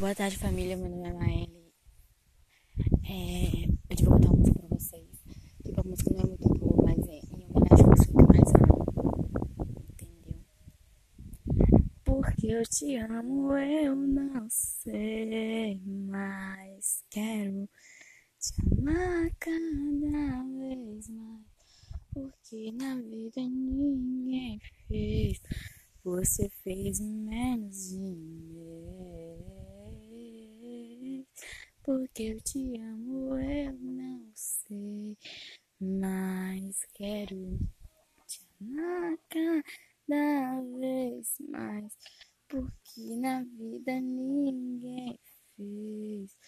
Boa tarde, família. Meu nome é Maeli. É, eu vou contar uma música pra vocês. Tipo, a música não é muito boa, mas é em homenagem à que mais amo. Entendeu? Porque eu te amo, eu não sei, mas quero te amar cada vez mais. Porque na vida ninguém fez, você fez menos de mim. Porque eu te amo, eu não sei, mas quero te amar cada vez mais. Porque na vida ninguém fez,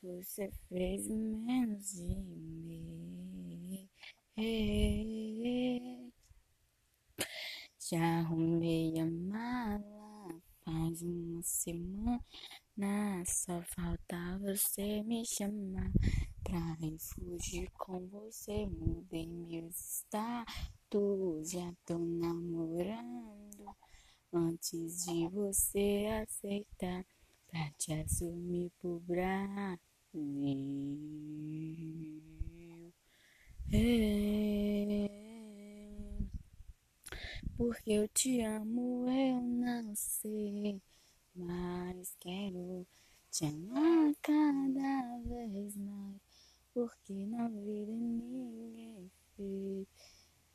você fez menos de mim. Já arrumei a mala faz uma semana. Só falta você me chamar pra ir fugir com você. Mudei meus status, já tô namorando. Antes de você aceitar, pra te assumir pro Brasil. É. Porque eu te amo, eu não sei mas quero te amar cada vez mais, porque na vida ninguém fez,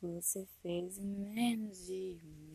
você fez menos de mim.